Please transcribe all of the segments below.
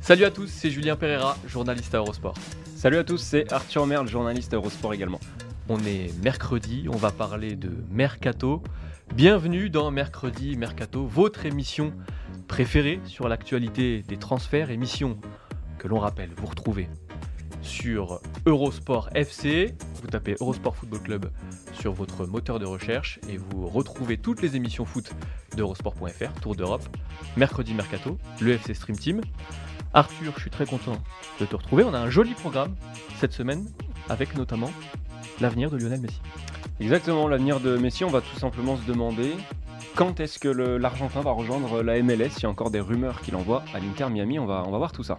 Salut à tous, c'est Julien Pereira, journaliste à Eurosport. Salut à tous, c'est Arthur Merle, journaliste à Eurosport également. On est mercredi, on va parler de Mercato. Bienvenue dans Mercredi Mercato, votre émission préférée sur l'actualité des transferts, émission que l'on rappelle, vous retrouvez sur Eurosport FC, vous tapez Eurosport Football Club sur votre moteur de recherche et vous retrouvez toutes les émissions foot d'Eurosport.fr, Tour d'Europe, Mercredi Mercato, le FC Stream Team. Arthur, je suis très content de te retrouver. On a un joli programme cette semaine avec notamment l'avenir de Lionel Messi. Exactement, l'avenir de Messi, on va tout simplement se demander quand est-ce que l'Argentin va rejoindre la MLS Il y a encore des rumeurs qu'il envoie à l'Inter Miami, on va, on va voir tout ça.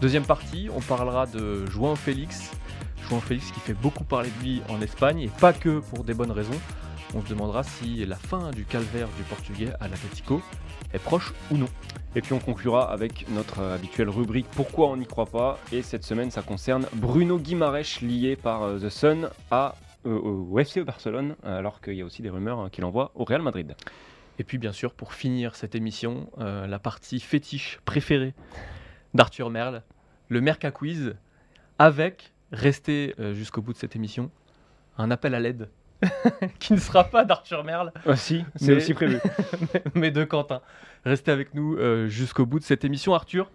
Deuxième partie, on parlera de João Félix. João Félix qui fait beaucoup parler de lui en Espagne et pas que pour des bonnes raisons. On se demandera si la fin du calvaire du Portugais à l'Atletico est proche ou non. Et puis on conclura avec notre habituelle rubrique Pourquoi on n'y croit pas? Et cette semaine, ça concerne Bruno Guimaraes, lié par euh, The Sun à, euh, au FC Barcelone, alors qu'il y a aussi des rumeurs hein, qu'il envoie au Real Madrid. Et puis bien sûr, pour finir cette émission, euh, la partie fétiche préférée d'Arthur Merle, le Merca Quiz, avec, restez euh, jusqu'au bout de cette émission, un appel à l'aide qui ne sera pas d'Arthur Merle, Aussi, c'est Mais- aussi prévu. mais de Quentin. Restez avec nous euh, jusqu'au bout de cette émission. Arthur,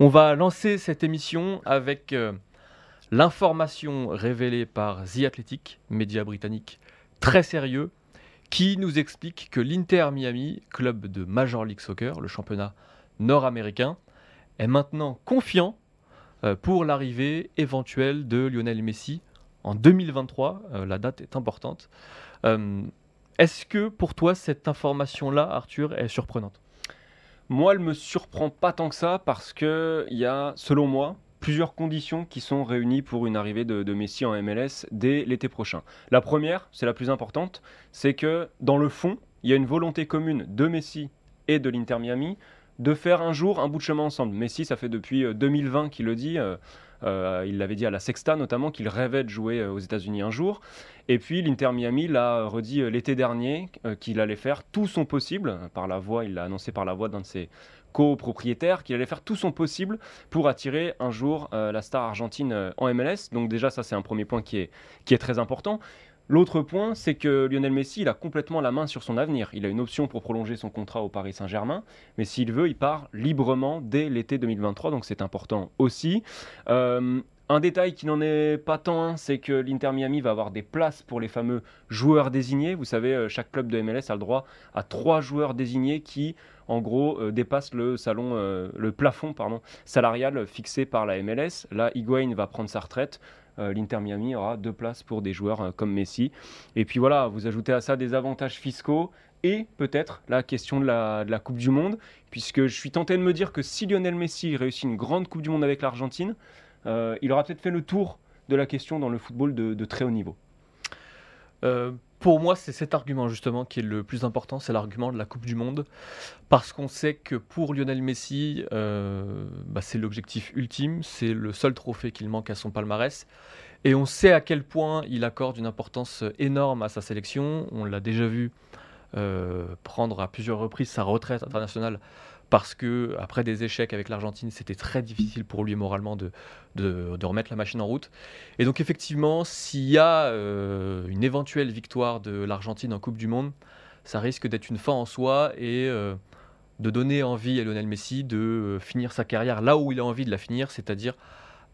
on va lancer cette émission avec euh, l'information révélée par The Athletic, média britannique très sérieux, qui nous explique que l'Inter Miami, club de Major League Soccer, le championnat nord-américain, est maintenant confiant euh, pour l'arrivée éventuelle de Lionel Messi en 2023. Euh, la date est importante. Euh, est-ce que pour toi cette information-là, Arthur, est surprenante? Moi, elle me surprend pas tant que ça parce que il y a, selon moi, plusieurs conditions qui sont réunies pour une arrivée de, de Messi en MLS dès l'été prochain. La première, c'est la plus importante, c'est que dans le fond, il y a une volonté commune de Messi et de l'Inter Miami de faire un jour un bout de chemin ensemble. Messi, ça fait depuis euh, 2020 qu'il le dit. euh, euh, il l'avait dit à la Sexta notamment qu'il rêvait de jouer euh, aux États-Unis un jour. Et puis l'Inter Miami l'a redit euh, l'été dernier euh, qu'il allait faire tout son possible par la voix, il l'a annoncé par la voix d'un de ses copropriétaires, qu'il allait faire tout son possible pour attirer un jour euh, la star argentine euh, en MLS. Donc déjà ça c'est un premier point qui est, qui est très important. L'autre point, c'est que Lionel Messi, il a complètement la main sur son avenir. Il a une option pour prolonger son contrat au Paris Saint-Germain, mais s'il veut, il part librement dès l'été 2023, donc c'est important aussi. Euh, un détail qui n'en est pas tant un, c'est que l'Inter Miami va avoir des places pour les fameux joueurs désignés. Vous savez, euh, chaque club de MLS a le droit à trois joueurs désignés qui, en gros, euh, dépassent le salon, euh, le plafond, salarial fixé par la MLS. Là, Higuain va prendre sa retraite. L'Inter Miami aura deux places pour des joueurs comme Messi. Et puis voilà, vous ajoutez à ça des avantages fiscaux et peut-être la question de la, Coupe du Monde, puisque je suis tenté de me dire que si Lionel Messi réussit une grande Coupe du Monde avec l'Argentine, il aura peut-être fait le tour de la question dans le football de, très haut niveau. Euh, pour moi, c'est cet argument justement qui est le plus important, c'est l'argument de la Coupe du Monde, parce qu'on sait que pour Lionel Messi, euh, bah, c'est l'objectif ultime, c'est le seul trophée qu'il manque à son palmarès, et on sait à quel point il accorde une importance énorme à sa sélection. On l'a déjà vu euh, prendre à plusieurs reprises sa retraite internationale parce que après des échecs avec l'Argentine, c'était très difficile pour lui moralement de, de, remettre la machine en route. Et donc effectivement, s'il y a euh, une éventuelle victoire de l'Argentine en Coupe du Monde, ça risque d'être une fin en soi et euh, de donner envie à Lionel Messi de euh, finir sa carrière là où il a envie de la finir, c'est-à-dire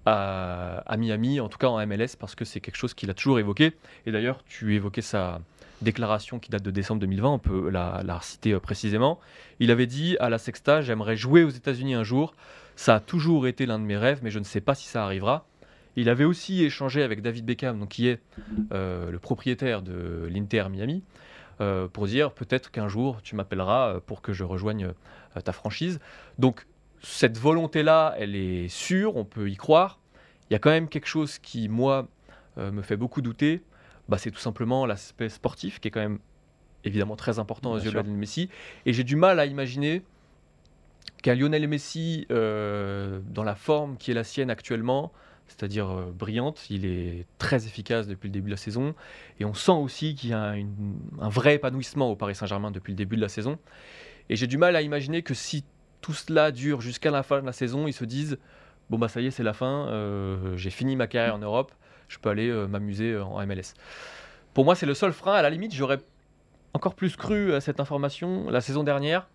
à, à Miami, en tout cas en MLS, parce que c'est quelque chose qu'il a toujours évoqué. Et d'ailleurs, tu évoquais sa déclaration qui date de décembre 2020, on peut la, la citer euh, précisément. Il avait dit à la Sexta, j'aimerais jouer aux États-Unis un jour. Ça a toujours été l'un de mes rêves, mais je ne sais pas si ça arrivera. Il avait aussi échangé avec David Beckham, donc qui est euh, le propriétaire de l'Inter Miami, euh, pour dire peut-être qu'un jour tu m'appelleras pour que je rejoigne ta franchise. Donc cette volonté-là, elle est sûre, on peut y croire. Il y a quand même quelque chose qui, moi, me fait beaucoup douter. Bah, c'est tout simplement l'aspect sportif qui est quand même évidemment très important aux yeux de Lionel Messi. Et j'ai du mal à imaginer qu'un Lionel Messi, euh, dans la forme qui est la sienne actuellement, c'est-à-dire euh, brillante, il est très efficace depuis le début de la saison. Et on sent aussi qu'il y a un vrai épanouissement au Paris Saint-Germain depuis le début de la saison. Et j'ai du mal à imaginer que si tout cela dure jusqu'à la fin de la saison, ils se disent bon bah ça y est c'est la fin, euh, j'ai fini ma carrière en Europe, je peux aller m'amuser en MLS. Pour moi c'est le seul frein. À la limite j'aurais encore plus cru à cette information la saison dernière,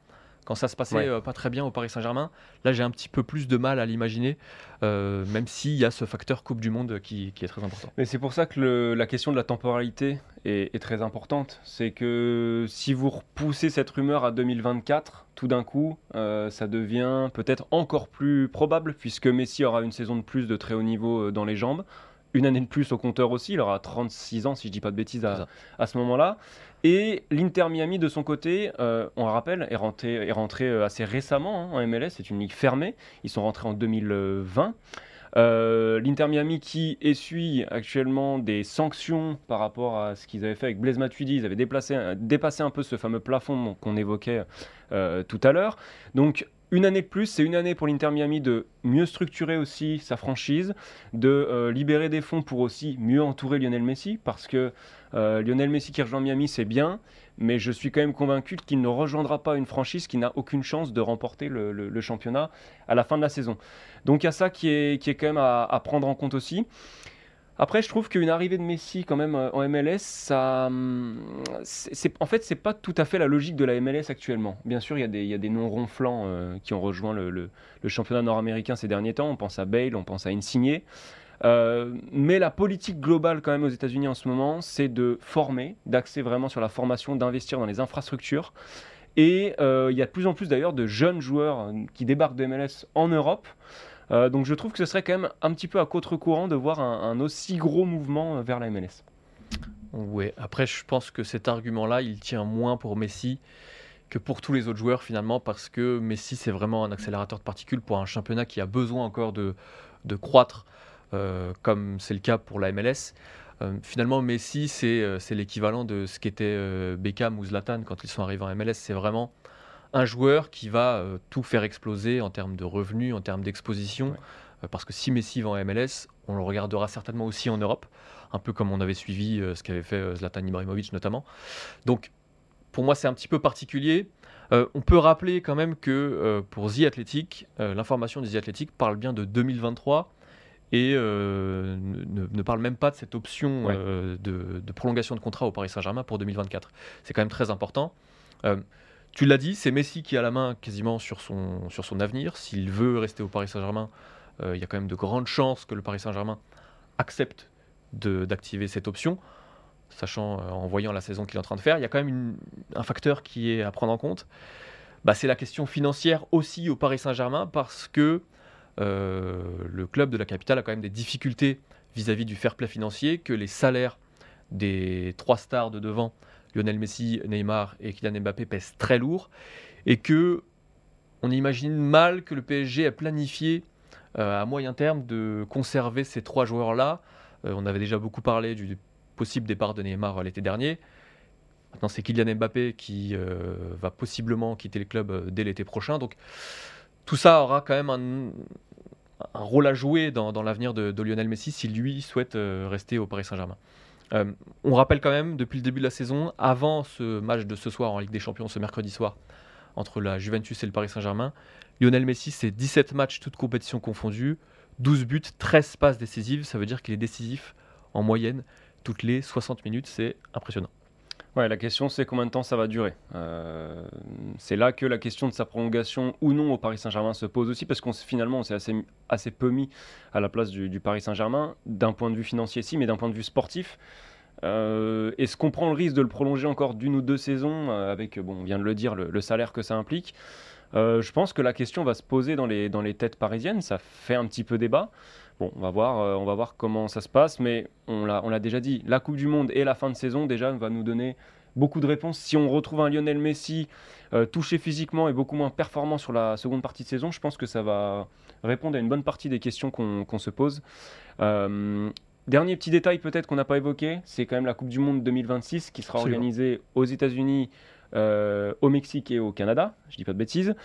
quand ça se passait euh, pas très bien au Paris Saint-Germain. Là, j'ai un petit peu plus de mal à l'imaginer, euh, même s'il y a ce facteur Coupe du Monde qui, est très important. Mais c'est pour ça que la question de la temporalité est, très importante. C'est que si vous repoussez cette rumeur à 2024, tout d'un coup, euh, ça devient peut-être encore plus probable, puisque Messi aura une saison de plus de très haut niveau dans les jambes une année de plus au compteur aussi. Il aura 36 ans, si je dis pas de bêtises, à, ce moment-là. Et l'Inter Miami, de son côté, euh, on le rappelle, est rentré, est rentré euh, assez récemment hein, en MLS. C'est une ligue fermée. Ils sont rentrés en 2020. Euh, L'Inter Miami qui essuie actuellement des sanctions par rapport à ce qu'ils avaient fait avec Blaise Matuidi. Ils avaient déplacé, dépassé un peu ce fameux plafond qu'on évoquait tout à l'heure. Donc une année de plus, c'est une année pour l'Inter Miami de mieux structurer aussi sa franchise, de euh, libérer des fonds pour aussi mieux entourer Lionel Messi, parce que euh, Lionel Messi qui rejoint Miami, c'est bien, mais je suis quand même convaincu qu'il ne rejoindra pas une franchise qui n'a aucune chance de remporter le, championnat à la fin de la saison. Donc il y a ça qui est, qui est quand même à prendre en compte aussi. Après, je trouve qu'une arrivée de Messi quand même euh, en MLS, ça, hum, c'est, en fait, c'est pas tout à fait la logique de la MLS actuellement. Bien sûr, il y a des, il noms ronflants euh, qui ont rejoint le, le, championnat nord-américain ces derniers temps. On pense à Bale, on pense à Insigne. Euh, mais la politique globale quand même aux États-Unis en ce moment, c'est de former, d'axer vraiment sur la formation, d'investir dans les infrastructures. Et il y a de plus en plus d'ailleurs de jeunes joueurs qui débarquent de MLS en Europe. Euh, donc je trouve que ce serait quand même un petit peu à contre-courant de voir un, aussi gros mouvement euh, vers la MLS. Oui, après je pense que cet argument-là, il tient moins pour Messi que pour tous les autres joueurs finalement, parce que Messi c'est vraiment un accélérateur de particules pour un championnat qui a besoin encore de, de croître, euh, comme c'est le cas pour la MLS. finalement, Messi, c'est l'équivalent de ce qu'était Beckham ou Zlatan quand ils sont arrivés en MLS. C'est vraiment un joueur qui va euh, tout faire exploser en termes de revenus, en termes d'exposition. Euh, parce que si Messi va en MLS, on le regardera certainement aussi en Europe, un peu comme on avait suivi euh, ce qu'avait fait Zlatan Ibrahimovic notamment. Donc pour moi c'est un petit peu particulier. on peut rappeler quand même que pour The Athletic, l'information de The Athletic parle bien de 2023 et ne, parle même pas de cette option de, de, prolongation de contrat au Paris Saint-Germain pour 2024. C'est quand même très important. Tu l'as dit, c'est Messi qui a la main quasiment sur son, avenir. S'il veut rester au Paris Saint-Germain, euh, il y a quand même de grandes chances que le Paris Saint-Germain accepte d'activer cette option, sachant euh, en voyant la saison qu'il est en train de faire. Il y a quand même un facteur qui est à prendre en compte. Bah, c'est la question financière aussi au Paris Saint-Germain parce que euh, le club de la capitale a quand même des difficultés vis-à-vis -vis du fair play financier, que les salaires des trois stars de devant Lionel Messi, Neymar et Kylian Mbappé pèsent très lourd et que on imagine mal que le PSG ait planifié euh, à moyen terme de conserver ces trois joueurs-là. Euh, on avait déjà beaucoup parlé du possible départ de Neymar l'été dernier. Maintenant, c'est Kylian Mbappé qui euh, va possiblement quitter le club dès l'été prochain. Donc, tout ça aura quand même un, rôle à jouer dans, l'avenir de, de, Lionel Messi si lui souhaite rester au Paris Saint-Germain. Euh, on rappelle quand même, depuis le début de la saison, avant ce match de ce soir en Ligue des Champions, ce mercredi soir, entre la Juventus et le Paris Saint-Germain, Lionel Messi, c'est 17 matchs, toutes compétitions confondues, 12 buts, 13 passes décisives. Ça veut dire qu'il est décisif en moyenne toutes les 60 minutes. C'est impressionnant. Ouais, la question c'est combien de temps ça va durer. Euh, c'est là que la question de sa prolongation ou non au Paris Saint-Germain se pose aussi, parce qu'on finalement on s'est assez, assez peu mis à la place du, Paris Saint-Germain, d'un point de vue financier si, mais d'un point de vue sportif. Euh, Est-ce qu'on prend le risque de le prolonger encore d'une ou deux saisons, euh, avec, bon, on vient de le dire, le, salaire que ça implique? Je pense que la question va se poser dans les, dans les têtes parisiennes. Ça fait un petit peu débat. Bon, on va voir, on va voir comment ça se passe, mais on l'a déjà dit, la Coupe du Monde et la fin de saison déjà va nous donner beaucoup de réponses. Si on retrouve un Lionel Messi euh, touché physiquement et beaucoup moins performant sur la seconde partie de saison, je pense que ça va répondre à une bonne partie des questions qu'on se pose. Euh, dernier petit détail peut-être qu'on n'a pas évoqué, c'est quand même la Coupe du Monde 2026 qui sera organisée aux États-Unis, euh, au Mexique et au Canada, je dis pas de bêtises.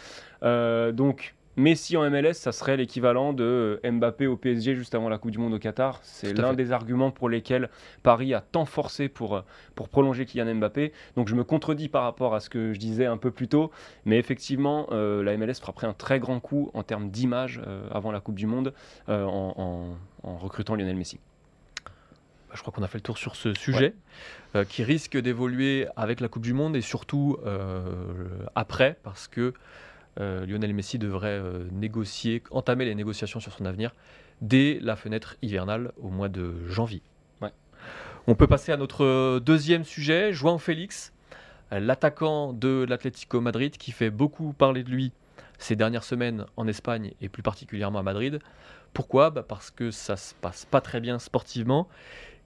donc Messi en MLS, ça serait l'équivalent de euh, Mbappé au PSG juste avant la Coupe du Monde au Qatar. C'est l'un des arguments pour lesquels Paris a tant forcé pour, euh, pour prolonger Kylian Mbappé. Donc je me contredis par rapport à ce que je disais un peu plus tôt. Mais effectivement, euh, la MLS frapperait un très grand coup en termes d'image avant la Coupe du Monde en, recrutant Lionel Messi. Bah, je crois qu'on a fait le tour sur ce sujet qui risque d'évoluer avec la Coupe du Monde et surtout après parce que euh, Lionel Messi devrait euh, négocier, entamer les négociations sur son avenir dès la fenêtre hivernale au mois de janvier. On peut passer à notre deuxième sujet, João Félix, l'attaquant de l'Atlético Madrid qui fait beaucoup parler de lui ces dernières semaines en Espagne et plus particulièrement à Madrid. Pourquoi? Bah, Parce que ça se passe pas très bien sportivement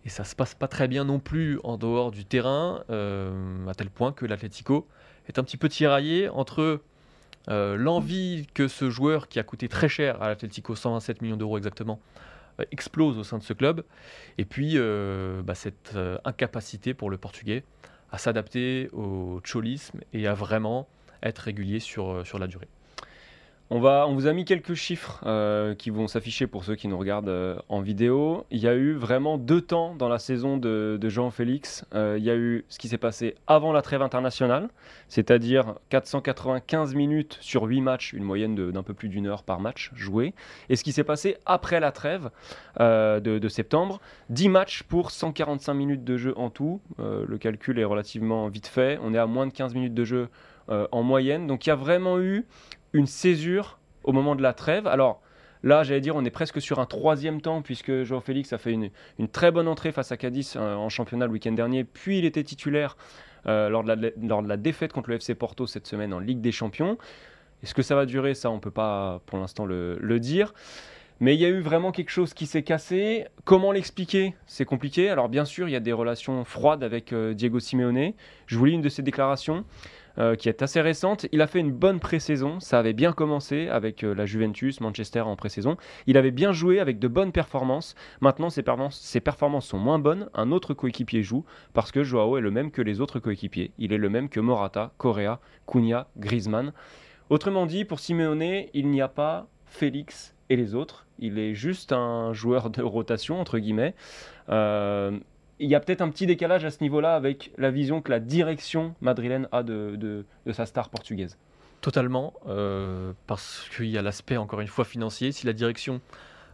et ça se passe pas très bien non plus en dehors du terrain, euh, à tel point que l'Atlético est un petit peu tiraillé entre euh, l'envie que ce joueur qui a coûté très cher à l'Atlético, 127 millions d'euros exactement, euh, explose au sein de ce club. Et puis euh, bah, cette incapacité pour le Portugais à s'adapter au cholisme et à vraiment être régulier sur, sur la durée. On, va, on vous a mis quelques chiffres euh, qui vont s'afficher pour ceux qui nous regardent euh, en vidéo. Il y a eu vraiment deux temps dans la saison de, Jean-Félix. Euh, il y a eu ce qui s'est passé avant la trêve internationale, c'est-à-dire 495 minutes sur 8 matchs, une moyenne d'un peu plus d'une heure par match joué. Et ce qui s'est passé après la trêve de, de, septembre, 10 matchs pour 145 minutes de jeu en tout. le calcul est relativement vite fait. On est à moins de 15 minutes de jeu en moyenne. Donc il y a vraiment eu une césure au moment de la trêve. Alors là, j'allais dire, on est presque sur un troisième temps, puisque Joao Félix a fait une, très bonne entrée face à Cadiz euh, en championnat le week-end dernier, puis il était titulaire euh, lors, de la, défaite contre le FC Porto cette semaine en Ligue des Champions. Est-ce que ça va durer? Ça, on ne peut pas pour l'instant le, le dire. Mais il y a eu vraiment quelque chose qui s'est cassé. Comment l'expliquer? C'est compliqué. Alors bien sûr, il y a des relations froides avec euh, Diego Simeone. Je vous lis une de ses déclarations. Euh, qui est assez récente. Il a fait une bonne pré-saison, ça avait bien commencé avec euh, la Juventus, Manchester en pré-saison. Il avait bien joué avec de bonnes performances. Maintenant, ses, performances sont moins bonnes. Un autre coéquipier joue parce que Joao est le même que les autres coéquipiers. Il est le même que Morata, Correa, Cunha, Griezmann. Autrement dit, pour Simeone, il n'y a pas Félix et les autres. Il est juste un joueur de rotation, entre guillemets. Euh, il y a peut-être un petit décalage à ce niveau-là avec la vision que la direction madrilène a de, de, sa star portugaise. Totalement, euh, parce qu'il y a l'aspect, encore une fois, financier. Si la direction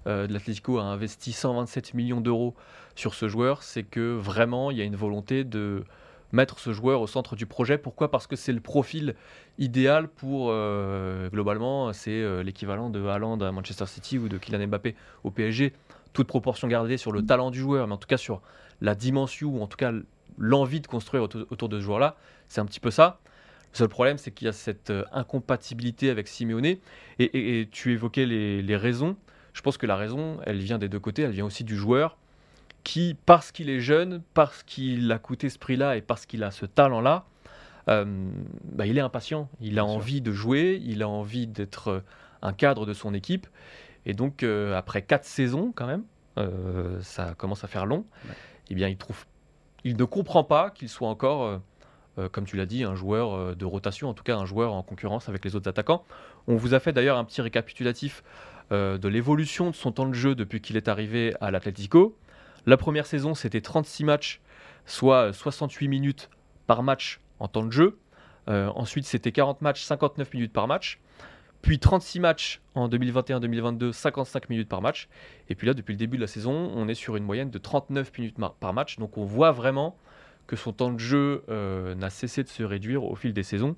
euh, de l'Atlético a investi 127 millions d'euros sur ce joueur, c'est que vraiment, il y a une volonté de mettre ce joueur au centre du projet. Pourquoi? Parce que c'est le profil idéal pour, euh, globalement, c'est l'équivalent de Haaland à Manchester City ou de Kylian Mbappé au PSG. Toute proportion gardée sur le talent du joueur, mais en tout cas sur la dimension, ou en tout cas l'envie de construire autour, de ce joueur-là. C'est un petit peu ça. Le seul problème, c'est qu'il y a cette euh, incompatibilité avec Simeone. Et, tu évoquais les, raisons. Je pense que la raison, elle vient des deux côtés. Elle vient aussi du joueur qui, parce qu'il est jeune, parce qu'il a coûté ce prix-là et parce qu'il a ce talent-là, euh, bah, il est impatient. Il a envie de jouer, il a envie d'être euh, un cadre de son équipe. Et donc, après quatre saisons, quand même, ça commence à faire long eh bien, il, trouve, il ne comprend pas qu'il soit encore, euh, euh, comme tu l'as dit, un joueur euh, de rotation, en tout cas un joueur en concurrence avec les autres attaquants. On vous a fait d'ailleurs un petit récapitulatif de l'évolution de son temps de jeu depuis qu'il est arrivé à l'Atlético. La première saison, c'était 36 matchs, soit 68 minutes par match en temps de jeu. ensuite, c'était 40 matchs, 59 minutes par match. Puis 36 matchs en 2021-2022, 55 minutes par match. Et puis là, depuis le début de la saison, on est sur une moyenne de 39 minutes par match. Donc on voit vraiment que son temps de jeu euh, n'a cessé de se réduire au fil des saisons.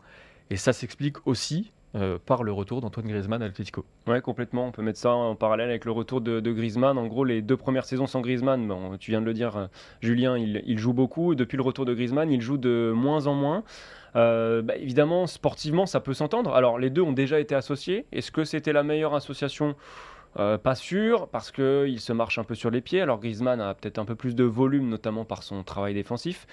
Et ça s'explique aussi euh, par le retour d'Antoine Griezmann à l'Atlético. Ouais, complètement. On peut mettre ça en parallèle avec le retour de, Griezmann. En gros, les deux premières saisons sans Griezmann, tu viens de le dire, euh, Julien, il, joue beaucoup. Depuis le retour de Griezmann, il joue de moins en moins. Euh, bah, évidemment, sportivement, ça peut s'entendre. Alors, les deux ont déjà été associés. Est-ce que c'était la meilleure association? Pas sûr, parce qu'il se marche un peu sur les pieds. Alors Griezmann a peut-être un peu plus de volume, notamment par son travail défensif.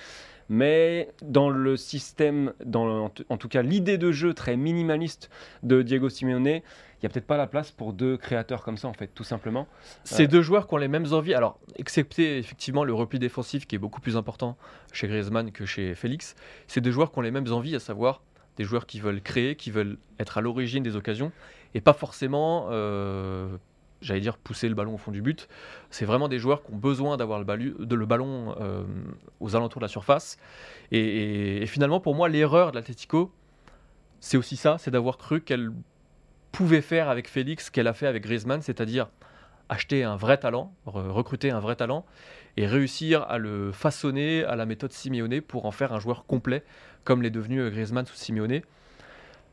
Mais dans le système, dans en tout cas l'idée de jeu très minimaliste de Diego Simeone, il n'y a peut-être pas la place pour deux créateurs comme ça, en fait, tout simplement. Ces deux joueurs qui ont les mêmes envies, alors, excepté effectivement le repli défensif qui est beaucoup plus important chez Griezmann que chez Félix, ces deux joueurs qui ont les mêmes envies, à savoir des joueurs qui veulent créer, qui veulent être à l'origine des occasions, et pas forcément euh, j'allais dire pousser le ballon au fond du but. C'est vraiment des joueurs qui ont besoin d'avoir le, ballon euh, aux alentours de la surface. Et, finalement, pour moi, l'erreur de l'Atletico, c'est aussi ça, c'est d'avoir cru qu'elle pouvait faire avec Félix ce qu'elle a fait avec Griezmann, c'est-à-dire acheter un vrai talent, recruter un vrai talent et réussir à le façonner à la méthode Simeone pour en faire un joueur complet, comme l'est devenu euh, Griezmann sous Simeone.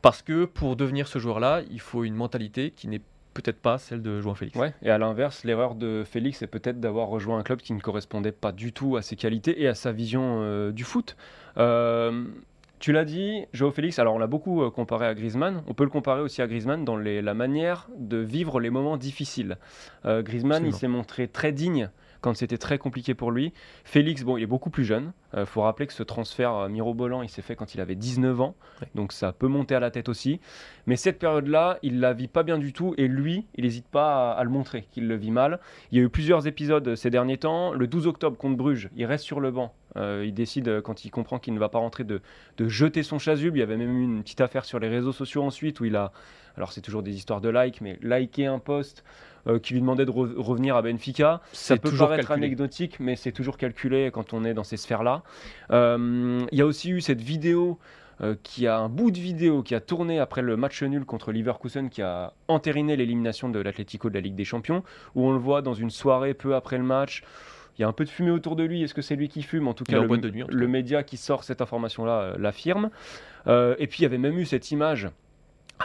Parce que pour devenir ce joueur-là, il faut une mentalité qui n'est peut-être pas celle de João Félix. Ouais, et à l'inverse, l'erreur de Félix c'est peut-être d'avoir rejoint un club qui ne correspondait pas du tout à ses qualités et à sa vision euh, du foot. Euh, tu l'as dit, João Félix, alors on l'a beaucoup euh, comparé à Griezmann, on peut le comparer aussi à Griezmann dans la manière de vivre les moments difficiles. Griezmann, il s'est montré très digne quand c'était très compliqué pour lui. Félix, bon, il est beaucoup plus jeune. Il euh, faut rappeler que ce transfert euh, mirobolant, il s'est fait quand il avait 19 ans. Donc ça peut monter à la tête aussi. Mais cette période-là, il la vit pas bien du tout. Et lui, il n'hésite pas à, le montrer qu'il le vit mal. Il y a eu plusieurs épisodes euh, ces derniers temps. Le 12 octobre contre Bruges, il reste sur le banc. il décide, quand il comprend qu'il ne va pas rentrer, de, de jeter son chasuble. Il y avait même eu une petite affaire sur les réseaux sociaux ensuite où il a, alors c'est toujours des histoires de like, mais liker un post euh, qui lui demandait de revenir à Benfica. Ça peut paraître anecdotique, mais c'est toujours calculé quand on est dans ces sphères-là. Euh, il y a aussi eu cette vidéo euh, qui a un bout de vidéo qui a tourné après le match nul contre Leverkusen qui a entériné l'élimination de l'Atlético de la Ligue des Champions, où on le voit dans une soirée peu après le match. Il y a un peu de fumée autour de lui. Est-ce que c'est lui qui fume? En tout cas, le, le média qui sort cette information-là l'affirme. et puis, il y avait même eu cette image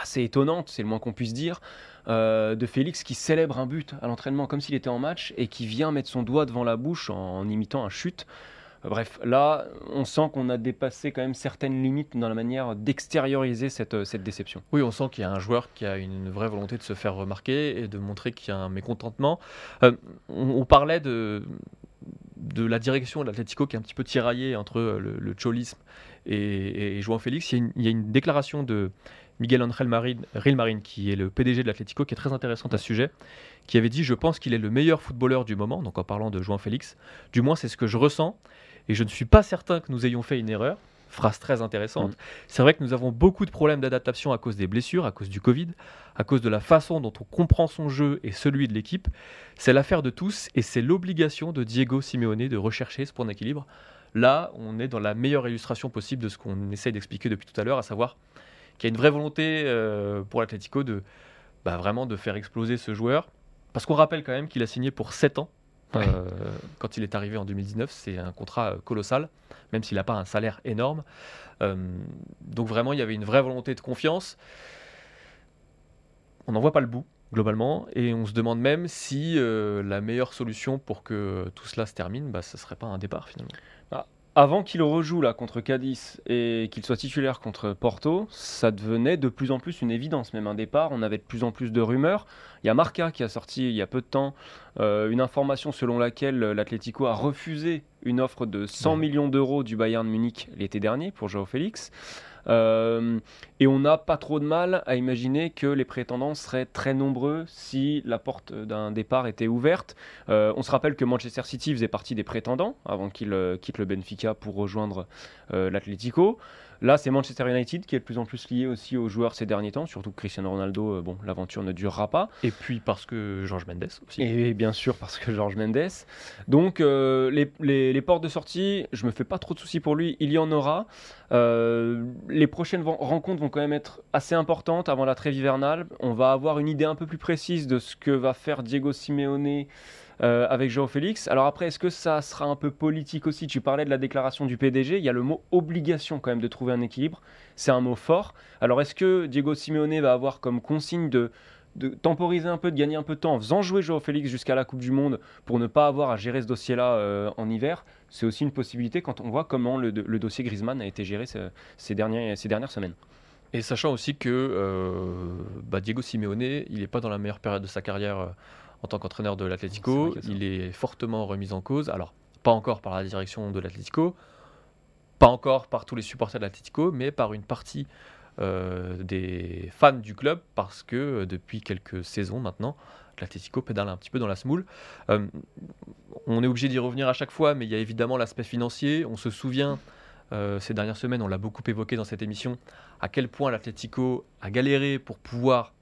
assez étonnante, c'est le moins qu'on puisse dire, euh, de Félix qui célèbre un but à l'entraînement comme s'il était en match et qui vient mettre son doigt devant la bouche en, imitant un chute. Euh, bref, là, on sent qu'on a dépassé quand même certaines limites dans la manière d'extérioriser cette, euh, cette déception. Oui, on sent qu'il y a un joueur qui a une vraie volonté de se faire remarquer et de montrer qu'il y a un mécontentement. on, parlait de, de la direction de l'Atlético qui est un petit peu tiraillée entre le, le et, et Félix. Il y a une déclaration de Miguel Angel Marin, qui est le PDG de l'Atlético, qui est très intéressante à ce sujet, qui avait dit Je pense qu'il est le meilleur footballeur du moment, donc en parlant de João Félix. Du moins, c'est ce que je ressens, et je ne suis pas certain que nous ayons fait une erreur. Phrase très intéressante. Mm. C'est vrai que nous avons beaucoup de problèmes d'adaptation à cause des blessures, à cause du Covid, à cause de la façon dont on comprend son jeu et celui de l'équipe. C'est l'affaire de tous et c'est l'obligation de Diego Simeone de rechercher ce point d'équilibre. Là, on est dans la meilleure illustration possible de ce qu'on essaye d'expliquer depuis tout à l'heure, à savoir qui a une vraie volonté euh, pour l'Atlético de bah, vraiment de faire exploser ce joueur. Parce qu'on rappelle quand même qu'il a signé pour 7 ans euh, quand il est arrivé en 2019. C'est un contrat euh, colossal, même s'il n'a pas un salaire énorme. donc vraiment, il y avait une vraie volonté de confiance. On n'en voit pas le bout globalement, et on se demande même si la meilleure solution pour que tout cela se termine, bah, ce ne serait pas un départ finalement avant qu'il rejoue là contre Cadiz et qu'il soit titulaire contre Porto, ça devenait de plus en plus une évidence, même un départ. On avait de plus en plus de rumeurs. Il y a Marca qui a sorti il y a peu de temps euh, une information selon laquelle l'Atlético a refusé une offre de 100 millions d'euros du Bayern Munich l'été dernier pour Joao Félix. Euh, et on n'a pas trop de mal à imaginer que les prétendants seraient très nombreux si la porte d'un départ était ouverte. Euh, on se rappelle que Manchester City faisait partie des prétendants avant qu'il euh, quitte le Benfica pour rejoindre l'Atlético. Là, c'est Manchester United qui est de plus en plus lié aussi aux joueurs ces derniers temps, surtout que Cristiano Ronaldo, euh, bon, l'aventure ne durera pas. Et puis parce que Georges Mendes aussi. Et bien sûr parce que Georges Mendes. Donc euh, les, portes de sortie, je me fais pas trop de soucis pour lui, il y en aura. Euh, les prochaines rencontres vont quand même être assez importantes avant la trêve hivernale. On va avoir une idée un peu plus précise de ce que va faire Diego Simeone euh, avec Joao Félix. Alors après, est-ce que ça sera un peu politique aussi? Tu parlais de la déclaration du PDG, il y a le mot obligation quand même de trouver un équilibre, c'est un mot fort. Alors est-ce que Diego Simeone va avoir comme consigne de, temporiser un peu, de gagner un peu de temps en faisant jouer Joao Félix jusqu'à la Coupe du Monde pour ne pas avoir à gérer ce dossier-là euh, en hiver? C'est aussi une possibilité quand on voit comment le, dossier Griezmann a été géré ces, dernières, semaines. Et sachant aussi que euh, bah, Diego Simeone, il n'est pas dans la meilleure période de sa carrière en tant qu'entraîneur de l'Atlético. Il est fortement remis en cause. Alors, pas encore par la direction de l'Atlético, pas encore par tous les supporters de l'Atlético, mais par une partie euh, des fans du club, parce que depuis quelques saisons maintenant, l'Atlético pédale un petit peu dans la smoule. on est obligé d'y revenir à chaque fois, mais il y a évidemment l'aspect financier. On se souvient euh, ces dernières semaines, on l'a beaucoup évoqué dans cette émission, à quel point l'Atlético a galéré pour pouvoir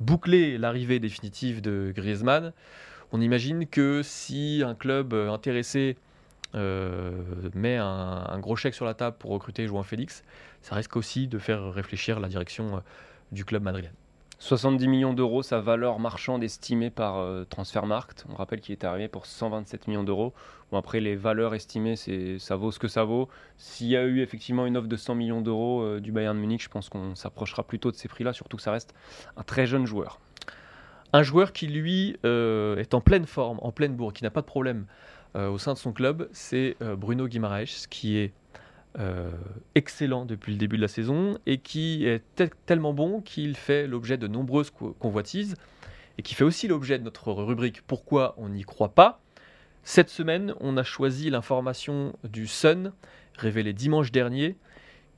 boucler l'arrivée définitive de Griezmann. On imagine que si un club intéressé euh, met un, gros chèque sur la table pour recruter João Félix, ça risque aussi de faire réfléchir la direction euh, du club madrilène. 70 millions d'euros, sa valeur marchande estimée par euh, Transfermarkt. On rappelle qu'il est arrivé pour 127 millions d'euros. Bon, après, les valeurs estimées, ça vaut ce que ça vaut. S'il y a eu effectivement une offre de 100 millions d'euros euh, du Bayern Munich, je pense qu'on s'approchera plutôt de ces prix-là, surtout que ça reste un très jeune joueur. Un joueur qui, lui, euh, est en pleine forme, en pleine bourre, qui n'a pas de problème au sein de son club, c'est Bruno Guimaraes, qui est euh, excellent depuis le début de la saison et qui est tellement bon qu'il fait l'objet de nombreuses convoitises et qui fait aussi l'objet de notre rubrique Pourquoi on n'y croit pas. Cette semaine, on a choisi l'information du Sun, révélée dimanche dernier,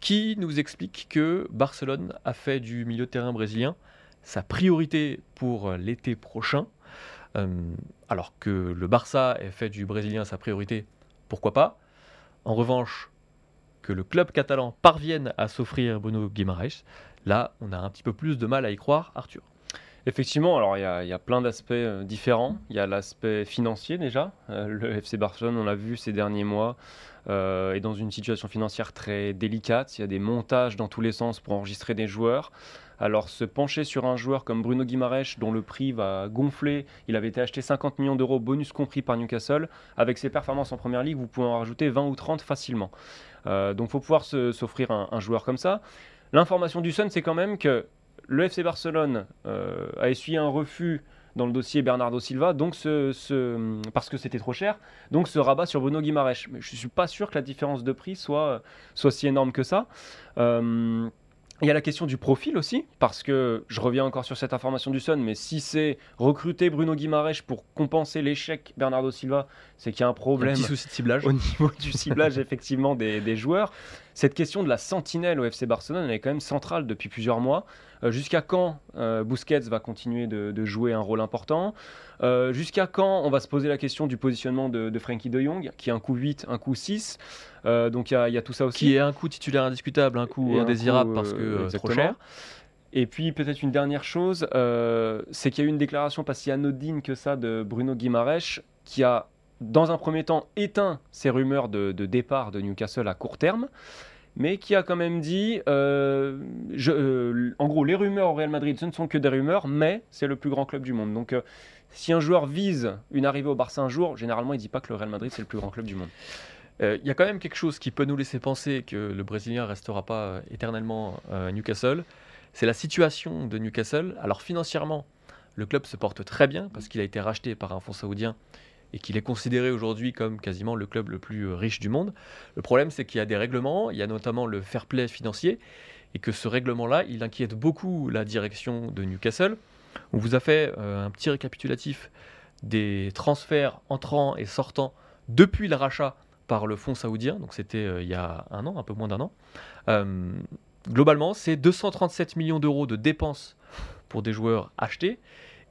qui nous explique que Barcelone a fait du milieu de terrain brésilien sa priorité pour l'été prochain. Euh, alors que le Barça ait fait du brésilien sa priorité, pourquoi pas? En revanche, que le club catalan parvienne à s'offrir Bruno Guimaraes, là, on a un petit peu plus de mal à y croire, Arthur. Effectivement, alors il y, a plein d'aspects euh, différents. Il y a l'aspect financier déjà. Euh, le FC Barcelone, on l'a vu ces derniers mois, euh, est dans une situation financière très délicate. Il y a des montages dans tous les sens pour enregistrer des joueurs. Alors se pencher sur un joueur comme Bruno Guimaraes, dont le prix va gonfler, il avait été acheté 50 millions d'euros, bonus compris par Newcastle, avec ses performances en Première Ligue, vous pouvez en rajouter 20 ou 30 facilement. Euh, donc il faut pouvoir s'offrir un, joueur comme ça. L'information du Sun, c'est quand même que le FC Barcelone euh, a essuyé un refus dans le dossier Bernardo Silva, donc parce que c'était trop cher, donc ce rabat sur Bruno Guimaraes. Mais je ne suis pas sûr que la différence de prix soit, soit si énorme que ça. Euh, il y a la question du profil aussi, parce que je reviens encore sur cette information du Sun, mais si c'est recruter Bruno Guimaraes pour compenser l'échec Bernardo Silva, c'est qu'il y a un problème un souci de ciblage. au niveau du ciblage effectivement des, des, joueurs. Cette question de la sentinelle au FC Barcelone, elle est quand même centrale depuis plusieurs mois. Euh, jusqu'à quand euh, Busquets va continuer de, jouer un rôle important? Euh, Jusqu'à quand on va se poser la question du positionnement de, de Frankie de Jong, qui est un coup 8, un coup 6 Donc il y, a tout ça aussi. Qui est un coup titulaire indiscutable, un coup indésirable parce que trop cher. Et puis peut-être une dernière chose, c'est qu'il y a eu une déclaration pas si anodine que ça de Bruno Guimaraes qui a dans un premier temps éteint ces rumeurs de, départ de Newcastle à court terme mais qui a quand même dit, euh, euh, en gros, les rumeurs au Real Madrid, ce ne sont que des rumeurs, mais c'est le plus grand club du monde. Donc, euh, si un joueur vise une arrivée au Barça un jour, généralement, il ne dit pas que le Real Madrid, c'est le plus grand club du monde. Il y a quand même quelque chose qui peut nous laisser penser que le Brésilien ne restera pas éternellement à Newcastle. C'est la situation de Newcastle. Alors, financièrement, le club se porte très bien parce qu'il a été racheté par un fonds saoudien et qu'il est considéré aujourd'hui comme quasiment le club le plus euh, riche du monde. Le problème, c'est qu'il y a des règlements, il y a notamment le fair play financier, et que ce règlement-là, il inquiète beaucoup la direction de Newcastle. On vous a fait euh, un petit récapitulatif des transferts entrants et sortants depuis le rachat par le fonds saoudien, donc c'était euh, il y a un an, un peu moins d'un an. globalement, c'est 237 millions d'euros de dépenses pour des joueurs achetés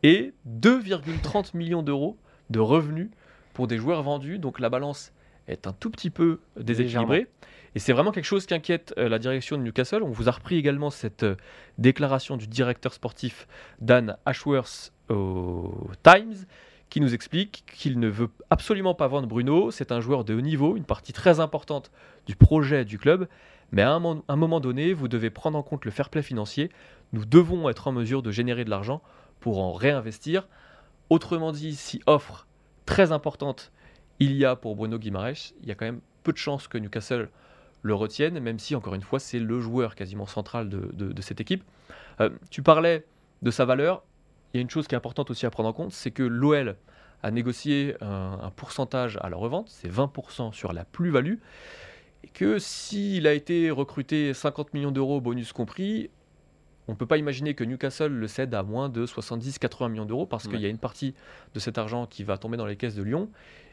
et 2,30 millions d'euros de revenus pour des joueurs vendus. Donc la balance est un tout petit peu déséquilibrée. Et c'est vraiment quelque chose qui inquiète euh, la direction de Newcastle. On vous a repris également cette euh, déclaration du directeur sportif Dan Ashworth au Times qui nous explique qu'il ne veut absolument pas vendre Bruno. C'est un joueur de haut niveau, une partie très importante du projet du club. Mais à un, un moment donné, vous devez prendre en compte le fair play financier. Nous devons être en mesure de générer de l'argent pour en réinvestir. Autrement dit, si offre très importante il y a pour Bruno Guimaraes, il y a quand même peu de chances que Newcastle le retienne, même si, encore une fois, c'est le joueur quasiment central de, cette équipe. Euh, tu parlais de sa valeur. Il y a une chose qui est importante aussi à prendre en compte, c'est que l'OL a négocié un, un pourcentage à la revente, c'est 20% sur la plus-value, et que s'il a été recruté 50 millions d'euros, bonus compris, on ne peut pas imaginer que Newcastle le cède à moins de 70-80 millions d'euros, parce qu'il y a une partie de cet argent qui va tomber dans les caisses de Lyon,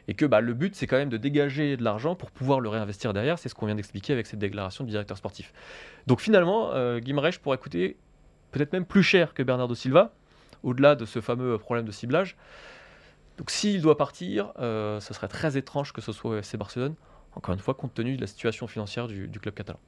et que bah, le but, c'est quand même de dégager de l'argent pour pouvoir le réinvestir derrière. C'est ce qu'on vient d'expliquer avec cette déclaration du directeur sportif. Donc finalement, euh, pourrait coûter peut-être même plus cher que Bernardo Silva, au-delà de ce fameux problème de ciblage. Donc s'il doit partir, euh, ce serait très étrange que ce soit au FC Barcelone, encore une fois, compte tenu de la situation financière du, du club catalan.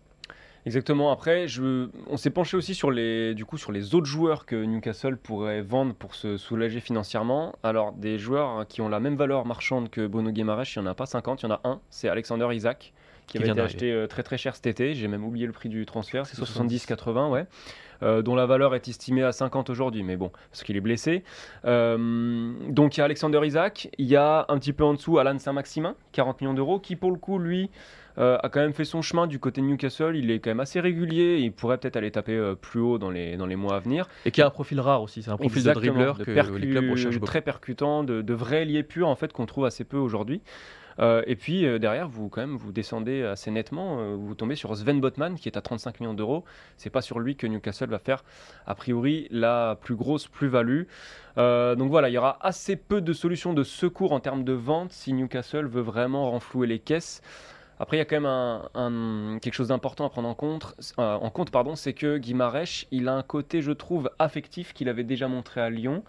Exactement. Après, je... on s'est penché aussi sur les, du coup, sur les autres joueurs que Newcastle pourrait vendre pour se soulager financièrement. Alors, des joueurs hein, qui ont la même valeur marchande que Bono Guimaraes, il n'y en a pas 50, il y en a un, c'est Alexander Isaac, qui, Qui avait vient été acheté euh, très très cher cet été. J'ai même oublié le prix du transfert, c'est 70. 70-80, ouais. Euh, dont la valeur est estimée à 50 aujourd'hui, mais bon, parce qu'il est blessé. Euh, donc il y a Alexander Isaac, il y a un petit peu en dessous Alan Saint-Maximin, 40 millions d'euros, qui pour le coup, lui, euh, a quand même fait son chemin du côté de Newcastle. Il est quand même assez régulier. Il pourrait peut-être aller taper euh, plus haut dans les, dans les mois à venir. Et qui a un profil rare aussi, c'est un profil Exactement, de dribbleur de que percu- les clubs recherchent beaucoup. très percutant, de, de vrais liés purs en fait qu'on trouve assez peu aujourd'hui. Euh, et puis euh, derrière, vous quand même vous descendez assez nettement. euh, vous tombez sur Sven Botman qui est à 35 millions d'euros. C'est pas sur lui que Newcastle va faire a priori la plus grosse plus-value. Donc voilà, il y aura assez peu de solutions de secours en termes de vente si Newcastle veut vraiment renflouer les caisses. Après, il y a quand même un, un- quelque chose d'important à prendre en compte, euh, en compte pardon, c'est que Guimarães, il a un côté, je trouve, affectif qu'il avait déjà montré à Lyon.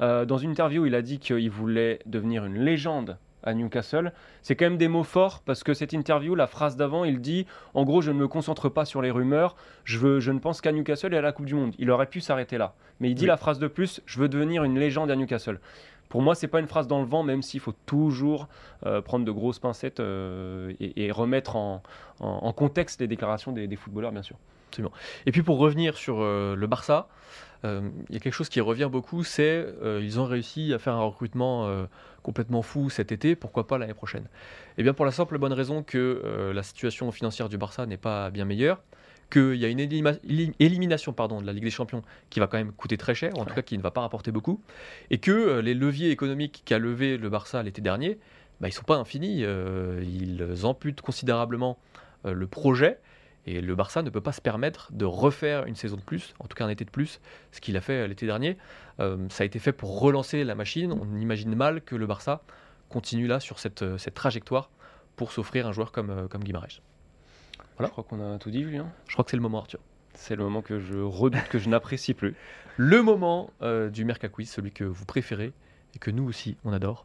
Euh, dans une interview, il a dit qu'il voulait devenir une légende à Newcastle. C'est quand même des mots forts parce que cette interview, la phrase d'avant, il dit en gros, je ne me concentre pas sur les rumeurs, je, veux, je ne pense qu'à Newcastle et à la Coupe du Monde. Il aurait pu s'arrêter là. Mais il dit Oui. la phrase de plus, je veux devenir une légende à Newcastle. Pour moi, c'est pas une phrase dans le vent, même s'il faut toujours euh, prendre de grosses pincettes euh, et, et remettre en, contexte les déclarations des, footballeurs, bien sûr. Et puis pour revenir sur euh, le Barça, il y a quelque chose qui revient beaucoup, c'est ils ont réussi à faire un recrutement complètement fou cet été, pourquoi pas l'année prochaine? Eh bien pour la simple bonne raison que la situation financière du Barça n'est pas bien meilleure, qu'il y a une élima- élimination pardon, de la Ligue des Champions qui va quand même coûter très cher, ou en tout cas qui ne va pas rapporter beaucoup, et que euh, les leviers économiques qu'a levé le Barça l'été dernier, bah, ils ne sont pas infinis, euh, ils amputent considérablement euh, le projet, et le Barça ne peut pas se permettre de refaire une saison de plus, en tout cas un été de plus, ce qu'il a fait l'été dernier. Euh, ça a été fait pour relancer la machine. On imagine mal que le Barça continue là sur cette, cette trajectoire pour s'offrir un joueur comme, comme Guimarães. Je crois qu'on a tout dit, Julien. Je crois que c'est le moment, Arthur. C'est le moment que je redoute, que je n'apprécie plus. Le moment euh, du Mercaquiz, celui que vous préférez et que nous aussi on adore,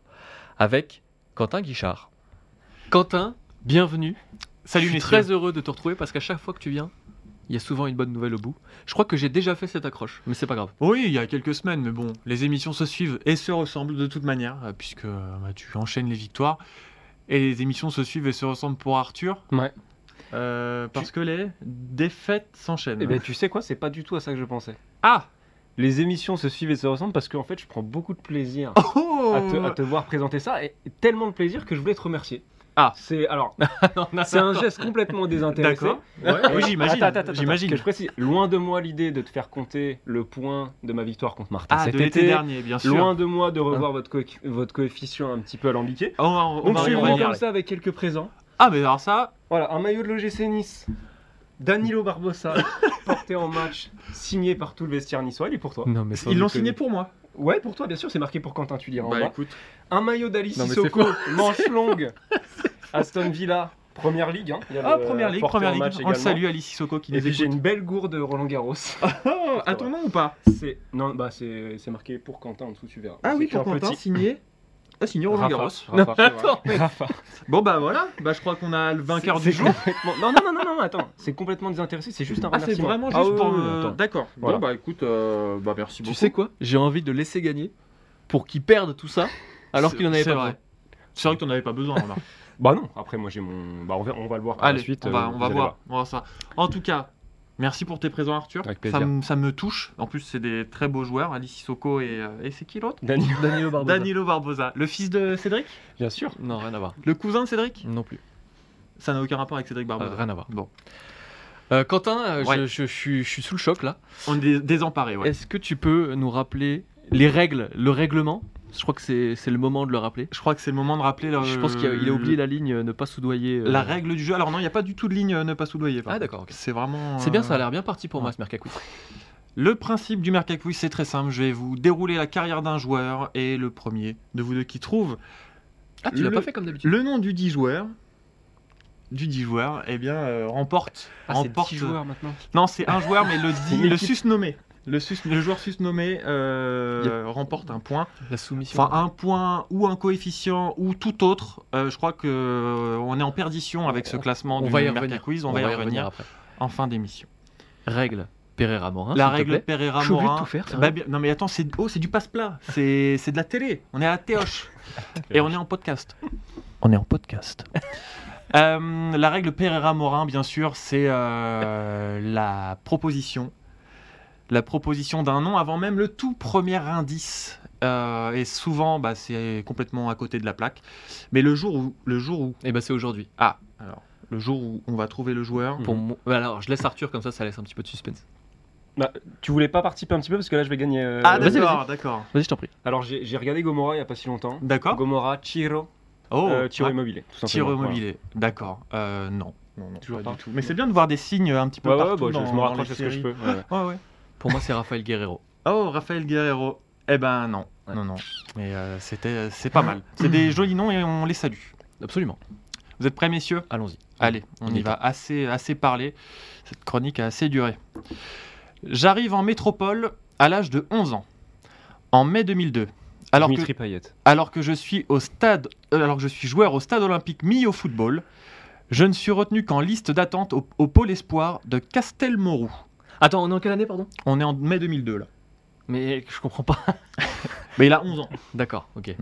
avec Quentin Guichard. Quentin, bienvenue. Salut Je suis messieurs. très heureux de te retrouver parce qu'à chaque fois que tu viens, il y a souvent une bonne nouvelle au bout. Je crois que j'ai déjà fait cette accroche, mais c'est pas grave. Oui, il y a quelques semaines, mais bon, les émissions se suivent et se ressemblent de toute manière, euh, puisque euh, bah, tu enchaînes les victoires. Et les émissions se suivent et se ressemblent pour Arthur. Ouais. Euh, parce que les défaites s'enchaînent. Eh bien, tu sais quoi, c'est pas du tout à ça que je pensais. Ah Les émissions se suivent et se ressemblent parce qu'en fait, je prends beaucoup de plaisir Oh à, te, à te voir présenter ça et tellement de plaisir que je voulais te remercier. Ah. C'est alors, c'est un geste complètement désintéressé. D'accord. Ouais, oui, j'imagine. J'imagine. Que je précise, loin de moi l'idée de te faire compter le point de ma victoire contre Martin Ah, cet de été. dernier, bien sûr. Loin de moi de revoir votre, co- votre coefficient un petit peu alambiqué. On on Donc va je suis y venu revenir. comme ça avec quelques présents. Ah, mais alors ça, Voilà, un maillot de l'OGC Nice. Danilo Barbosa, porté en match, signé par tout le vestiaire niçois, il est pour toi. Non, mais ils l'ont signé pour moi. Ouais, pour toi, bien sûr, c'est marqué pour Quentin, tu diras en Bah bas. écoute. Un maillot d'Alice Sissoko, manche longue, Aston Villa, première ligue. Hein. Il y a Ah, première ligue, première en ligue. On le salue, Alice Sissoko qui Et nous j'ai une belle gourde Roland Garros. Oh, à ton nom ou pas? C'est non, bah c'est c'est marqué pour Quentin en dessous, tu verras. Ah oui, pour en Quentin, petit. signé. Ah, signé Roland Rafa, Garros. Rafa, Attends, mais- Rafa. Bon bah voilà, bah je crois qu'on a le vainqueur C'est- du c'est jour. complètement- Non, non, non, non, non, attends, c'est complètement désintéressé, c'est juste un Ah c'est vraiment Ah juste pour. D'accord. Voilà. Bon bah écoute, euh, bah merci beaucoup. Tu sais quoi? J'ai envie de laisser gagner pour qu'il perde tout ça alors C'est- qu'il en avait c'est pas vrai. besoin. C'est vrai que t'en avais pas besoin. Bah non, après moi j'ai mon... Bah on va, on va le voir par Allez, la suite. on va, euh, on va voir. on va voir ça. En tout cas, Merci pour tes présents, Arthur. Avec ça, plaisir. me- ça me touche. En plus, c'est des très beaux joueurs. Alice Sissoko et, euh, et c'est qui l'autre Danilo. Danilo Barbosa. Danilo Barbosa. Le fils de Cédric Bien sûr. Non, rien à voir. Le cousin de Cédric Non plus. Ça n'a aucun rapport avec Cédric Barbosa. Euh, rien à voir. Bon. Euh, Quentin, je- Ouais. je, je suis, je suis sous le choc là. On est dés- désemparés, ouais. Est-ce que tu peux nous rappeler les règles, le règlement? Je crois que c'est le moment de le rappeler. Je crois que c'est le moment de rappeler. le- Je pense qu'il a, a oublié la ligne euh, ne pas soudoyer. euh, la règle du jeu. Alors non, il n'y a pas du tout de ligne euh, ne pas soudoyer. par Ah d'accord. C'est vraiment. C'est bien, ça a l'air bien parti pour ouais. moi ce Mercaquiz. Le principe du Mercaquiz, c'est très simple. Je vais vous dérouler la carrière d'un joueur et le premier de vous deux qui trouve Ah, tu l'as pas fait comme d'habitude. le nom du 10 joueurs. Du 10 joueurs, eh bien, euh, remporte. Ah, c'est remporte 10 joueurs maintenant. Non, c'est un joueur, mais le, C'est dix- une le équipe. susnommé. Le, sus- le joueur susnommé euh, remporte un point. La soumission. Enfin, un point ou un coefficient ou tout autre. Euh, je crois que euh, on est en perdition avec ce On- classement on du va y revenir. Mercaquiz. On, va y revenir après. en fin d'émission. Règle Pereira Morin. La règle. Pereira Je suis obligé de Morin. tout faire, Bah, bien- non mais attends, c'est oh, c'est du passe-plat. C'est de la télé. On est à la téoche. Et on est en podcast. On est en podcast. Euh, la règle Pereira Morin, bien sûr, c'est euh, la proposition. La proposition d'un nom avant même le tout premier indice. Euh, et souvent, bah, c'est complètement à côté de la plaque. Mais le jour où, le jour où, Et bah c'est aujourd'hui. ah, alors, le jour où on va trouver le joueur. Pour bah, alors, je laisse Arthur comme ça, ça laisse un petit peu de suspense. Bah, tu voulais pas participer un petit peu parce que là je vais gagner. euh, Ah, vas-y, d'accord, d'accord, Vas-y, je t'en prie. Alors j'ai j'ai regardé Gomorra il y a pas si longtemps. d'accord. Gomorra, Chiro, Oh, euh, Chiro ah, Immobilier. Tout simplement. Tir Voilà. immobilier, d'accord. Euh, non, non, non, Toujours pas, pas. du tout. Mais c'est bien de voir des signes un petit peu Ouais, ouais, partout bah, je, dans, je me raccroche ce que je peux. ouais, ouais. Ouais, ouais. Pour moi, c'est Raphaël Guerrero. Oh, Raphaël Guerrero. Eh ben non, non, non. Mais euh, c'était, c'est pas mal. C'est des jolis noms et on les salue. Absolument. Vous êtes prêts, messieurs? Allons-y. Allez, on On y y va. Assez, assez parlé. Cette chronique a assez duré. J'arrive en métropole à l'âge de 11 ans, en mai 2002. Alors que, Payet. alors que je suis au stade, euh, alors que je suis joueur au stade olympique mis au football, je ne suis retenu qu'en liste d'attente au, au pôle espoir de Castelmourou. Attends, on est en quelle année, pardon? On est en mai 2002 là. Mais je comprends pas. Mais il a 11 ans. D'accord, ok.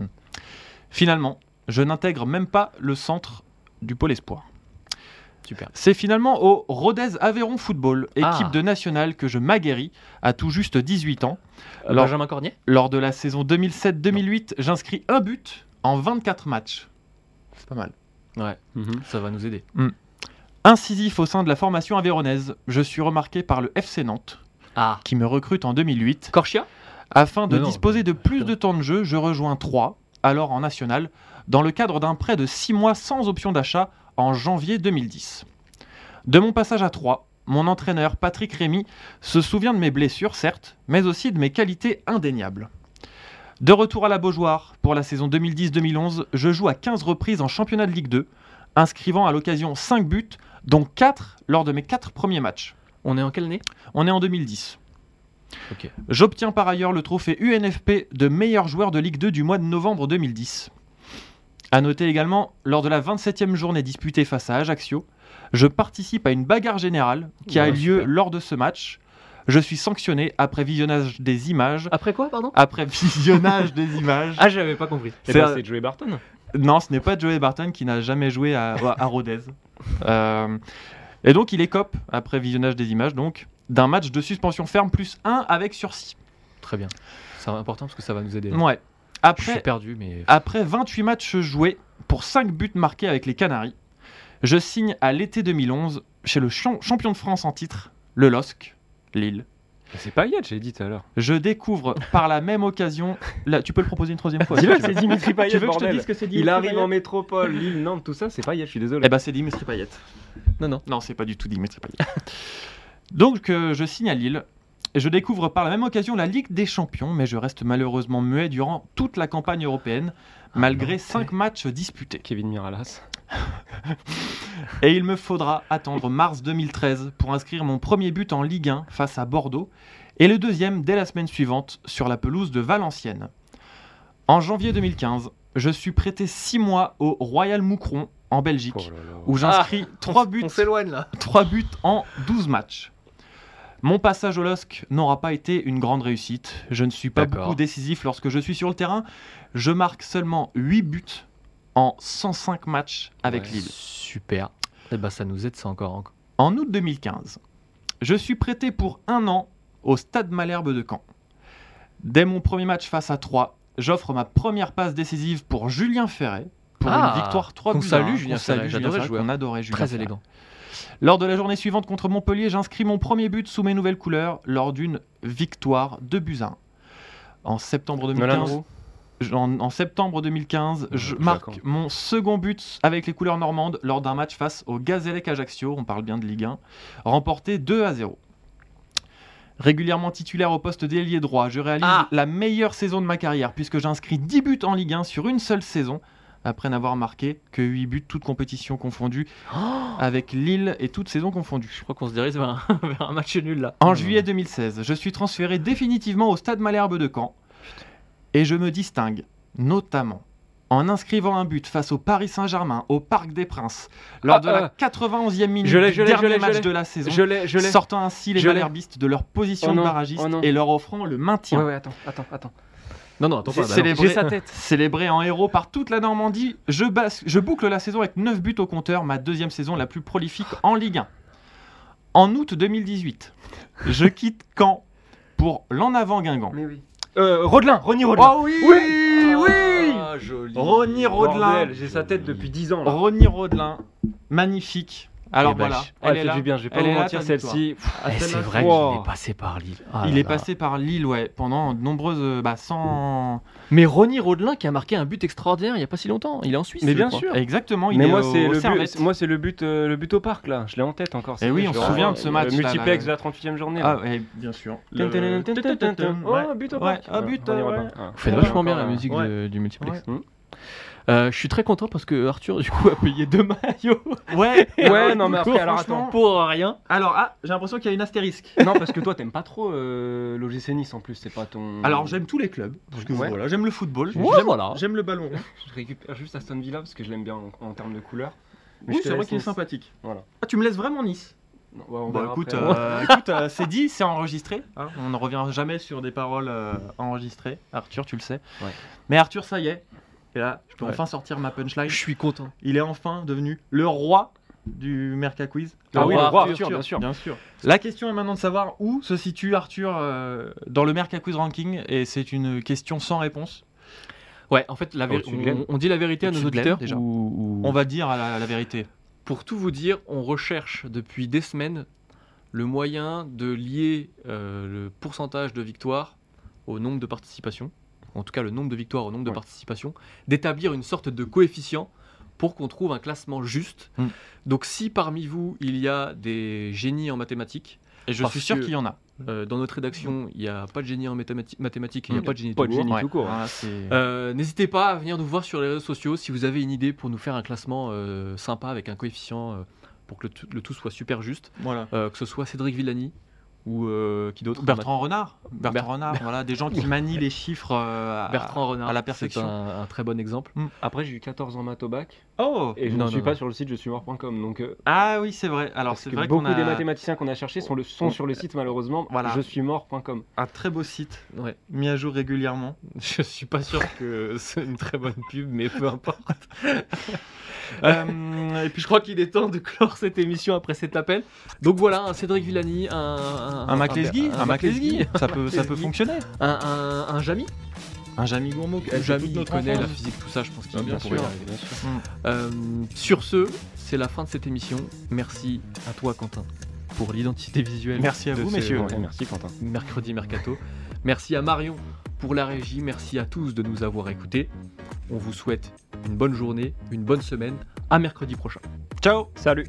Finalement, je n'intègre même pas le centre du pôle espoir. Super. C'est finalement au Rodez Aveyron Football, équipe Ah. de nationale, que je m'aguerris à tout juste 18 ans. Euh, Alors- Benjamin Cornier? Lors de la saison 2007-2008, j'inscris un but en 24 matchs. C'est pas mal. Ouais, ça va nous aider. Incisif au sein de la formation aveyronnaise, je suis remarqué par le FC Nantes, Ah qui me recrute en 2008. Corchia Afin de Non, non, disposer de plus de temps de jeu, je rejoins Troyes, alors en national, dans le cadre d'un prêt de 6 mois sans option d'achat en janvier 2010. De mon passage à Troyes, mon entraîneur Patrick Rémy se souvient de mes blessures, certes, mais aussi de mes qualités indéniables. De retour à la Beaujoire, pour la saison 2010-2011, je joue à 15 reprises en championnat de Ligue 2, inscrivant à l'occasion 5 buts, dont 4 lors de mes 4 premiers matchs. On est en quelle année? On est en 2010. Ok. J'obtiens par ailleurs le trophée UNFP de meilleur joueur de Ligue 2 du mois de novembre 2010. A noter également, lors de la 27e journée disputée face à Ajaccio, je participe à une bagarre générale qui a lieu super. lors de ce match. Je suis sanctionné après visionnage des images. Après quoi, pardon? Après visionnage des images. Ah, j'avais pas compris. Eh C'est ben, un- C'est Joey Barton. Non, ce n'est pas Joey Barton qui n'a jamais joué à, à Rodez. Euh, et donc, il écope, après visionnage des images, donc, d'un match de suspension ferme plus 1 avec sursis. Très bien. C'est important parce que ça va nous aider. Ouais. Je suis Après, perdu, mais. après 28 matchs joués pour 5 buts marqués avec les Canaries, je signe à l'été 2011 chez le champ- champion de France en titre, le LOSC, Lille. C'est Payet, j'ai dit tout à l'heure. Je découvre par la même occasion. Là, tu peux le proposer une troisième fois. Dis-le, c'est Dimitri Payet, Tu veux que je te dise que c'est Il Dimitri arrive Payet en métropole, Lille, Nantes, tout ça, c'est Payet, je suis désolé. Eh ben, c'est Dimitri Payet. Non, non. Non, c'est pas du tout Dimitri Payet. Donc, euh, je signe à Lille. Et je découvre par la même occasion la Ligue des Champions, mais je reste malheureusement muet durant toute la campagne européenne, malgré non, 5 matchs disputés. Kevin Miralas. Et il me faudra attendre mars 2013 pour inscrire mon premier but en Ligue 1 face à Bordeaux, et le deuxième dès la semaine suivante sur la pelouse de Valenciennes. En janvier 2015, je suis prêté 6 mois au Royal Moucron en Belgique, Oh là là. où j'inscris 3 buts On s'éloigne là. 3 buts en 12 matchs. Mon passage au LOSC n'aura pas été une grande réussite. Je ne suis pas beaucoup décisif lorsque je suis sur le terrain. Je marque seulement 8 buts en 105 matchs avec Ouais, Lille. Super. Et bah, ça nous aide, ça encore. encore. En août 2015, Je suis prêté pour un an au Stade Malherbe de Caen. Dès mon premier match face à 3, j'offre ma première passe décisive pour Julien Ferret pour Ah, une victoire 3 qu'on buts salue, Julien Julien j'adorais jouer. qu'on adorait Julien Très Ferret. élégant. Lors de la journée suivante contre Montpellier, j'inscris mon premier but sous mes nouvelles couleurs lors d'une victoire de buts à un. En septembre 2015, en, en septembre 2015, je marque mon second but avec les couleurs normandes lors d'un match face au Gazélec Ajaccio, on parle bien de Ligue 1, remporté 2 à 0. Régulièrement titulaire au poste d'ailier droit, je réalise Ah. la meilleure saison de ma carrière puisque j'inscris 10 buts en Ligue 1 sur une seule saison après n'avoir marqué que 8 buts toutes compétitions confondues avec Lille et toutes saisons confondues. Je crois qu'on se dirige vers un, vers un match nul là. En juillet 2016, je suis transféré définitivement au Stade Malherbe de Caen et je me distingue notamment en inscrivant un but face au Paris Saint-Germain au Parc des Princes lors Ah, de la ah. 91e minute Je du dernier je match de la saison, Je l'ai, je l'ai. sortant ainsi les malherbistes de leur position Oh de non, barragiste oh et leur offrant le maintien. Ouais, ouais, attends, attends, attends. Non, non, attends pas. célébré- sa tête. Célébré en héros par toute la Normandie, je, bas- je boucle la saison avec 9 buts au compteur, ma deuxième saison la plus prolifique en Ligue 1. En août 2018, je quitte Caen pour l'en avant Guingamp. Mais oui. Euh, Rodelin, Ronny Rodelin. Oh oui, oui, Ah, joli. Ronny Rodelin, J'ai sa tête depuis 10 ans là. Ronny Rodelin, magnifique. Alors Eh voilà, Ah, elle elle est fait là. du bien, je vais pas Elle vous est là, mentir, celle-ci. Ah, Eh, c'est vrai Wow. qu'il est passé par Lille. Ah Il là est là. passé par Lille, ouais, pendant de nombreuses, euh, bah, sans. Mais Ronny Rodelin qui a marqué un but extraordinaire il y a pas si longtemps. Il est en Suisse. Mais bien crois. sûr. Exactement, il Mais est moi c'est le but, moi c'est le but, euh, le but au parc là. Je l'ai en tête encore. Eh c'est oui, on se souvient en- de ce le match, là, Multiplex de la 38e journée. Ah, ouais, bien sûr. Oh, but au parc. un but, euh. Ah. Vous faites vachement bien la euh, musique du multiplex. Euh, je suis très content parce que Arthur du coup a payé deux maillots Ouais, Ouais, non mais après alors attends. pour rien. Alors, ah, j'ai l'impression qu'il y a une astérisque. Non parce que toi t'aimes pas trop euh, l'OGC Nice en plus, c'est pas ton. Alors, j'aime tous les clubs. Parce que Ouais. voilà, j'aime le football. Ouais, j'aime, voilà. j'aime le ballon rond. Je récupère juste Aston Villa parce que je l'aime bien en, en termes de couleur. Mais Oui, c'est vrai qu'il est sympathique. Voilà. Ah, tu me laisses vraiment Nice Non, ouais, on Bon, verra écoute, euh, écoute euh, c'est dit, c'est enregistré. hein. on ne revient jamais sur des paroles euh, enregistrées. Arthur, tu le sais. Ouais. Mais Arthur, ça y est. Et là, je peux Ouais. enfin sortir ma punchline. Je suis content. Il est enfin devenu le roi du Merca Quiz. Ah oui, le roi Arthur, Arthur, bien sûr. La question est maintenant de savoir où se situe Arthur euh, dans le Merca Quiz Ranking. Et c'est une question sans réponse. Ouais, en fait, la on, on dit la vérité à nos auditeurs. déjà. ou- ou- On va dire la, la vérité. Pour tout vous dire, on recherche depuis des semaines le moyen de lier euh, le pourcentage de victoires au nombre de participations, en tout cas le nombre de victoires au nombre de Ouais. participations, d'établir une sorte de coefficient pour qu'on trouve un classement juste. Mm. Donc si parmi vous il y a des génies en mathématiques, Et je suis sûr qu'il y en a. euh, dans notre rédaction il n'y a pas de génie en mathémati- mathématiques, il n'y a Mm. pas de génie Pas tout de court. Ouais. c'est- Euh, N'hésitez pas à venir nous voir sur les réseaux sociaux si vous avez une idée pour nous faire un classement euh, sympa avec un coefficient pour que le tout, le tout soit super juste. voilà. Que ce soit Cédric Villani ou euh, qui d'autre Bertrand Renard. Bertrand Ber- Renard, voilà, des gens qui manient les chiffres euh, à- Bertrand Renard, à la c'est perfection. un, un très bon exemple. Après j'ai eu 14 ans maths au bac Oh et je ne suis non, pas sur le site je suis mort.com donc euh, Ah oui, c'est vrai. Alors c'est que vrai beaucoup qu'on a des mathématiciens qu'on a cherchés sont, le, sont sur le site malheureusement. Voilà. Je suis mort.com. un très beau site Ouais. mis à jour régulièrement. Je suis pas sûr que c'est une très bonne pub, mais peu importe. Euh, Et puis je crois qu'il est temps de clore cette émission après cet appel. Donc voilà, un Cédric Villani, un un, un Maclesguy, un, un Maclesguy, ça peut, ça peut fonctionner. un, un, un Jamy. Un Jamy Gourmaud, elle Jamy notre connaît la physique, tout ça, je pense qu'il bien y sûr. arriver. Bien sûr. Euh, sur ce, c'est la fin de cette émission. Merci à toi, Quentin, pour l'identité visuelle. Merci à vous, ce messieurs. Ouais, merci Quentin. Mercredi Mercato. Merci à Marion pour la régie. Merci à tous de nous avoir écoutés. On vous souhaite une bonne journée, une bonne semaine. À mercredi prochain. Ciao, salut.